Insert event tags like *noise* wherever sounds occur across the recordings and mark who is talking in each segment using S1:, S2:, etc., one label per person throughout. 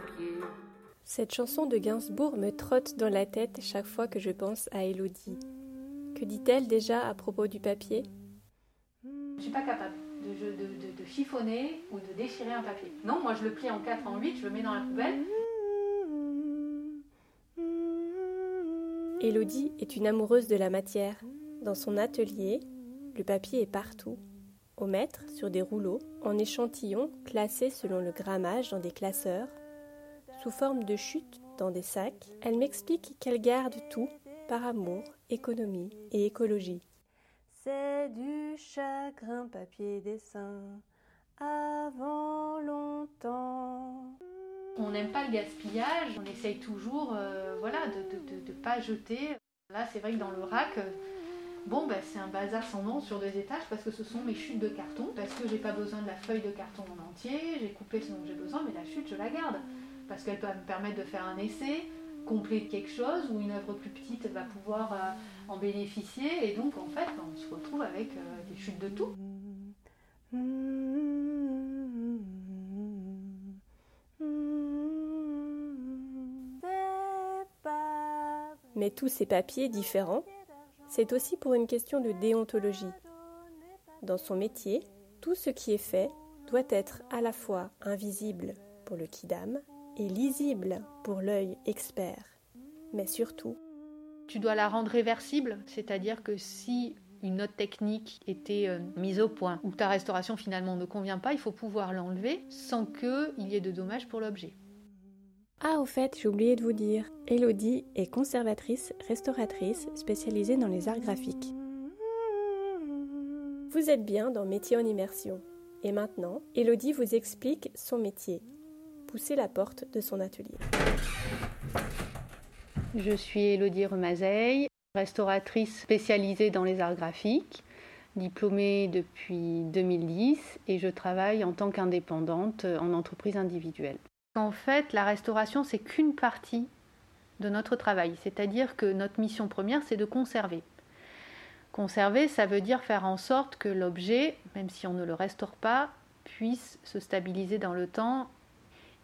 S1: papier.
S2: Cette chanson de Gainsbourg me trotte dans la tête chaque fois que je pense à Elodie. Que dit-elle déjà à propos du papier?
S3: Je suis pas capable de, de, de, de, chiffonner ou de déchirer un papier. Non, moi je le plie en 4, en 8, je le mets dans la poubelle.
S2: Elodie est une amoureuse de la matière. Dans son atelier, le papier est partout. Au mètre, sur des rouleaux, en échantillons classés selon le grammage dans des classeurs, sous forme de chutes dans des sacs, elle m'explique qu'elle garde tout par amour, économie et écologie.
S4: C'est du chagrin papier dessin avant longtemps.
S3: On n'aime pas le gaspillage, on essaye toujours euh, voilà, de ne pas jeter. Là, c'est vrai que dans le rack, euh, bon, bah, c'est un bazar sans nom sur deux étages parce que ce sont mes chutes de carton, parce que j'ai pas besoin de la feuille de carton en entier, j'ai coupé ce dont j'ai besoin, mais la chute, je la garde parce qu'elle peut me permettre de faire un essai complet de quelque chose où une œuvre plus petite va pouvoir euh, en bénéficier et donc en fait on se retrouve avec euh, des chutes de tout.
S2: Mais tous ces papiers différents, c'est aussi pour une question de déontologie. Dans son métier, tout ce qui est fait doit être à la fois invisible pour le kidam et lisible pour l'œil expert. Mais surtout,
S3: tu dois la rendre réversible, c'est-à-dire que si une note technique était euh, mise au point ou ta restauration finalement ne convient pas, il faut pouvoir l'enlever sans qu'il y ait de dommages pour l'objet.
S2: Ah, au fait, j'ai oublié de vous dire, Elodie est conservatrice, restauratrice spécialisée dans les arts graphiques. Vous êtes bien dans Métier en immersion. Et maintenant, Elodie vous explique son métier, pousser la porte de son atelier.
S3: Je suis Elodie Remazeille, restauratrice spécialisée dans les arts graphiques, diplômée depuis 2010 et je travaille en tant qu'indépendante en entreprise individuelle. En fait, la restauration, c'est qu'une partie de notre travail, c'est-à-dire que notre mission première, c'est de conserver. Conserver, ça veut dire faire en sorte que l'objet, même si on ne le restaure pas, puisse se stabiliser dans le temps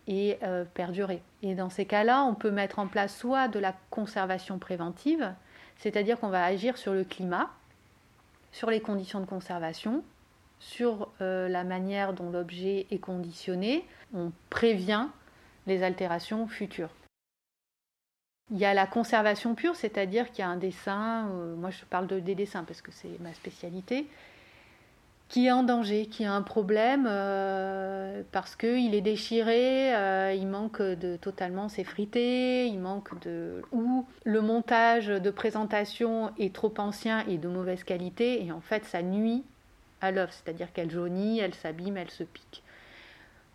S3: et euh, perdurer. Et dans ces cas-là, on peut mettre en place soit de la conservation préventive, c'est-à-dire qu'on va agir sur le climat, sur les conditions de conservation, sur euh, la manière dont l'objet est conditionné. On prévient les altérations futures. Il y a la conservation pure, c'est-à-dire qu'il y a un dessin, euh, moi je parle de, des dessins parce que c'est ma spécialité, qui est en danger, qui a un problème euh, parce qu'il est déchiré, euh, il manque de totalement s'effriter, il manque de ou le montage de présentation est trop ancien et de mauvaise qualité et en fait ça nuit à l'œuvre, c'est-à-dire qu'elle jaunit, elle s'abîme, elle se pique.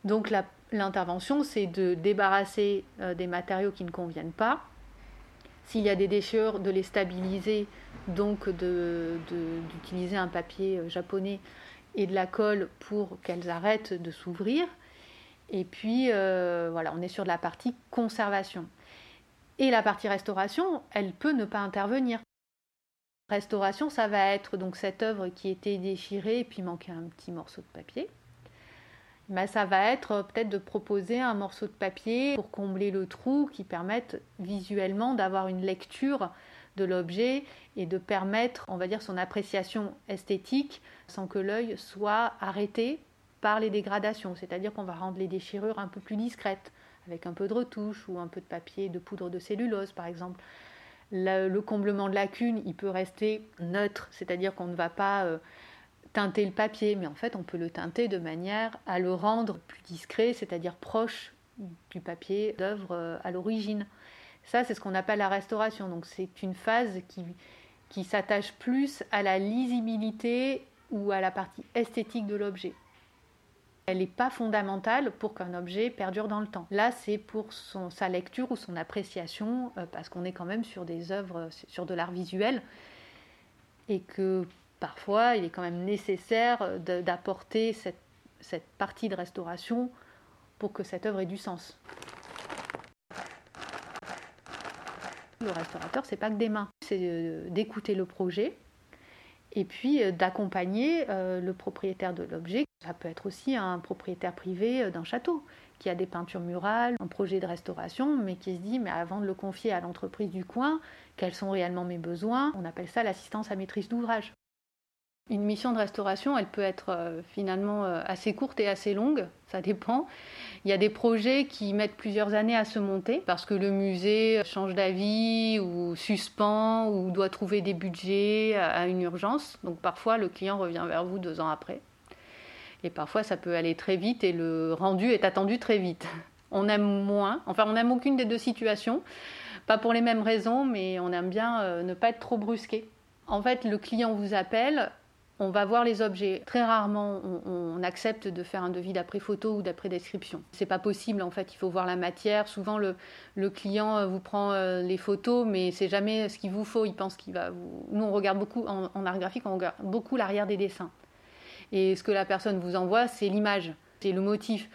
S3: Donc l'intervention c'est de débarrasser euh, des matériaux qui ne conviennent pas. S'il y a des déchirures, de les stabiliser donc d'utiliser un papier japonais et de la colle pour qu'elles arrêtent de s'ouvrir. Et puis euh, voilà, on est sur la partie conservation. Et la partie restauration, elle peut ne pas intervenir. Restauration, ça va être donc cette œuvre qui était déchirée et puis manquait un petit morceau de papier. Ben, ça va être peut-être de proposer un morceau de papier pour combler le trou qui permette visuellement d'avoir une lecture l'objet et de permettre, on va dire, son appréciation esthétique sans que l'œil soit arrêté par les dégradations. C'est-à-dire qu'on va rendre les déchirures un peu plus discrètes, avec un peu de retouche ou un peu de papier, de poudre de cellulose par exemple. Le, comblement de lacune, il peut rester neutre, c'est-à-dire qu'on ne va pas euh, teinter le papier, mais en fait on peut le teinter de manière à le rendre plus discret, c'est-à-dire proche du papier d'œuvre euh, à l'origine. Ça, c'est ce qu'on appelle la restauration. Donc, c'est une phase qui, qui s'attache plus à la lisibilité ou à la partie esthétique de l'objet. Elle n'est pas fondamentale pour qu'un objet perdure dans le temps. Là, c'est pour son, sa lecture ou son appréciation, euh, parce qu'on est quand même sur des œuvres, sur de l'art visuel, et que parfois, il est quand même nécessaire d'apporter cette, cette partie de restauration pour que cette œuvre ait du sens. Le restaurateur, c'est pas que des mains, c'est euh, d'écouter le projet et puis euh, d'accompagner euh, le propriétaire de l'objet Ça peut être aussi un propriétaire privé d'un château qui a des peintures murales, un projet de restauration, mais qui se dit, mais avant de le confier à l'entreprise du coin, quels sont réellement mes besoins? On appelle ça l'assistance à maîtrise d'ouvrage. Une mission de restauration, elle peut être euh, finalement euh, assez courte et assez longue, ça dépend. Il y a des projets qui mettent plusieurs années à se monter parce que le musée change d'avis ou suspend ou doit trouver des budgets à une urgence. Donc parfois le client revient vers vous deux ans après. Et parfois ça peut aller très vite et le rendu est attendu très vite. *laughs* On aime moins, enfin on n'aime aucune des deux situations, pas pour les mêmes raisons, mais on aime bien euh, ne pas être trop brusqué. En fait, le client vous appelle, on va voir les objets. Très rarement, on, accepte de faire un devis d'après photo ou d'après description. C'est pas possible en fait. Il faut voir la matière. Souvent, le, client euh, vous prend euh, les photos, mais c'est jamais ce qu'il vous faut. Il pense qu'il va. Nous, on regarde beaucoup en, art graphique, on regarde beaucoup l'arrière des dessins. Et ce que la personne vous envoie, c'est l'image, c'est le motif.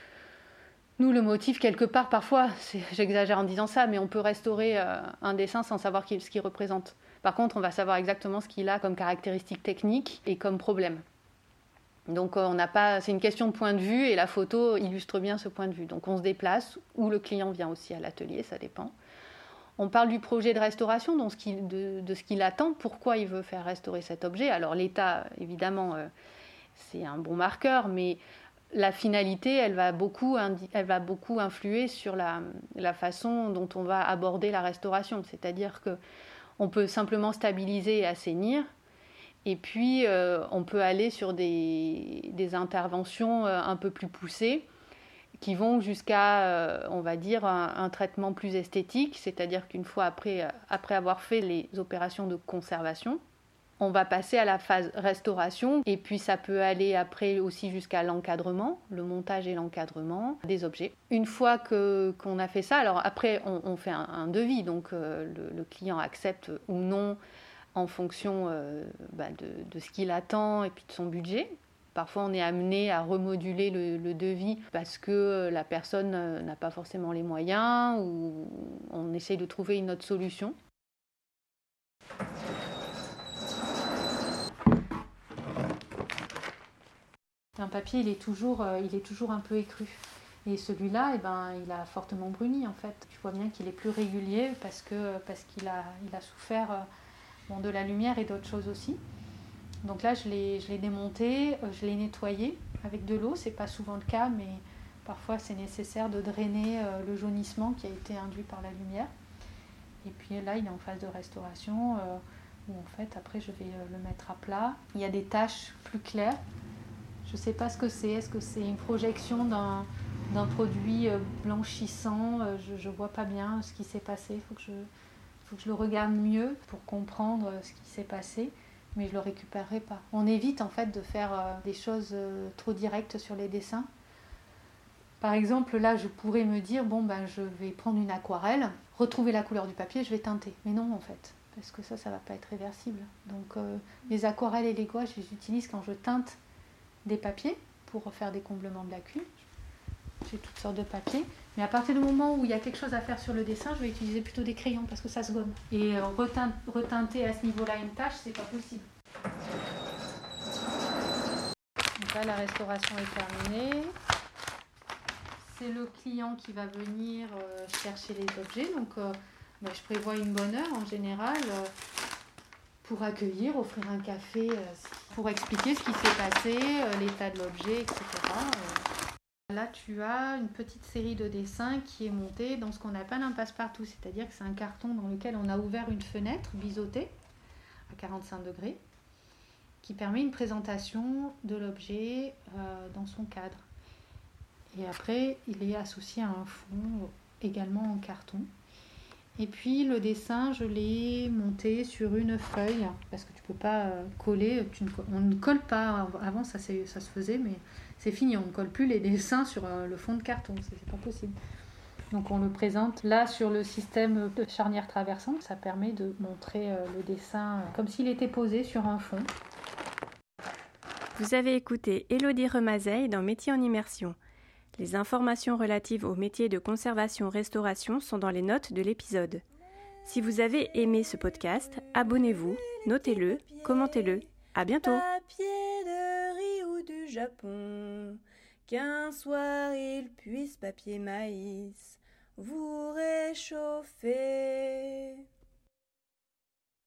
S3: Nous, le motif, quelque part, parfois, *laughs* j'exagère en disant ça, mais on peut restaurer euh, un dessin sans savoir ce qu'il représente. Par contre, on va savoir exactement ce qu'il a comme caractéristiques techniques et comme problème. Donc euh, on n'a pas, c'est une question de point de vue et la photo illustre bien ce point de vue. Donc on se déplace ou le client vient aussi à l'atelier, ça dépend. On parle du projet de restauration, de, ce qu'il attend, pourquoi il veut faire restaurer cet objet. Alors l'état, évidemment, euh, c'est un bon marqueur, mais la finalité, elle va beaucoup, influer sur la façon dont on va aborder la restauration. C'est-à-dire que on peut simplement stabiliser et assainir. Et puis, euh, on peut aller sur des, interventions euh, un peu plus poussées qui vont jusqu'à, euh, on va dire, un, traitement plus esthétique, c'est-à-dire qu'une fois après, après avoir fait les opérations de conservation, on va passer à la phase restauration et puis ça peut aller après aussi jusqu'à l'encadrement, le montage et l'encadrement des objets. Une fois que qu'on a fait ça, alors après on, fait un, devis, donc euh, le, client accepte ou non en fonction euh, bah, de, ce qu'il attend et puis de son budget. Parfois, on est amené à remoduler le, devis parce que la personne euh, n'a pas forcément les moyens ou on essaye de trouver une autre solution. Un papier, il est toujours, euh, il est toujours un peu écru. Et celui-là, eh ben, il a fortement bruni en fait. Tu vois bien qu'il est plus régulier parce que parce qu'il a, il a souffert euh, de la lumière et d'autres choses aussi. Donc là, je l'ai, je l'ai démonté, euh, je l'ai nettoyé avec de l'eau. C'est pas souvent le cas, mais parfois c'est nécessaire de drainer le jaunissement qui a été induit par la lumière. Et puis là, il est en phase de restauration où en fait après je vais le mettre à plat. Il y a des taches plus claires je ne sais pas ce que c'est. Est-ce que c'est une projection d'un, produit euh, blanchissant euh, Je ne vois pas bien ce qui s'est passé. Il faut, que je, le regarde mieux pour comprendre euh, ce qui s'est passé. Mais je ne le récupérerai pas. On évite en fait de faire des choses trop directes sur les dessins. Par exemple, là, je pourrais me dire, bon, ben, je vais prendre une aquarelle, retrouver la couleur du papier, je vais teinter. Mais non, en fait, parce que ça, ça ne va pas être réversible. Donc, les aquarelles et les gouaches, je les utilise quand je teinte des papiers pour faire des comblements de lacunes. J'ai toutes sortes de papiers. Mais à partir du moment où il y a quelque chose à faire sur le dessin, je vais utiliser plutôt des crayons parce que ça se gomme. Et euh, reteinter à ce niveau-là une tâche, c'est pas possible. Donc là, la restauration est terminée. C'est le client qui va venir euh, chercher les objets. Donc, euh, ben, je prévois une bonne heure en général pour accueillir, offrir un café, euh, pour expliquer ce qui s'est passé, euh, l'état de l'objet, etc. Euh. Là, tu as une petite série de dessins qui est montée dans ce qu'on appelle un passe-partout, c'est-à-dire que c'est un carton dans lequel on a ouvert une fenêtre biseautée à 45 degrés qui permet une présentation de l'objet dans son cadre. Et après, il est associé à un fond également en carton. Et puis le dessin, je l'ai monté sur une feuille parce que tu peux pas euh, coller. on ne colle pas. Avant, ça, se faisait, mais c'est fini. On ne colle plus les dessins sur euh, le fond de carton. C'est pas possible. Donc on le présente là sur le système de charnière traversante. Ça permet de montrer euh, le dessin comme s'il était posé sur un fond.
S2: Vous avez écouté Elodie Remazeille dans Métier en immersion. Les informations relatives au métier de conservation-restauration sont dans les notes de l'épisode. Si vous avez aimé ce podcast, abonnez-vous, notez-le, commentez-le. À bientôt.
S4: Japon, qu'un soir il puisse papier maïs vous réchauffer.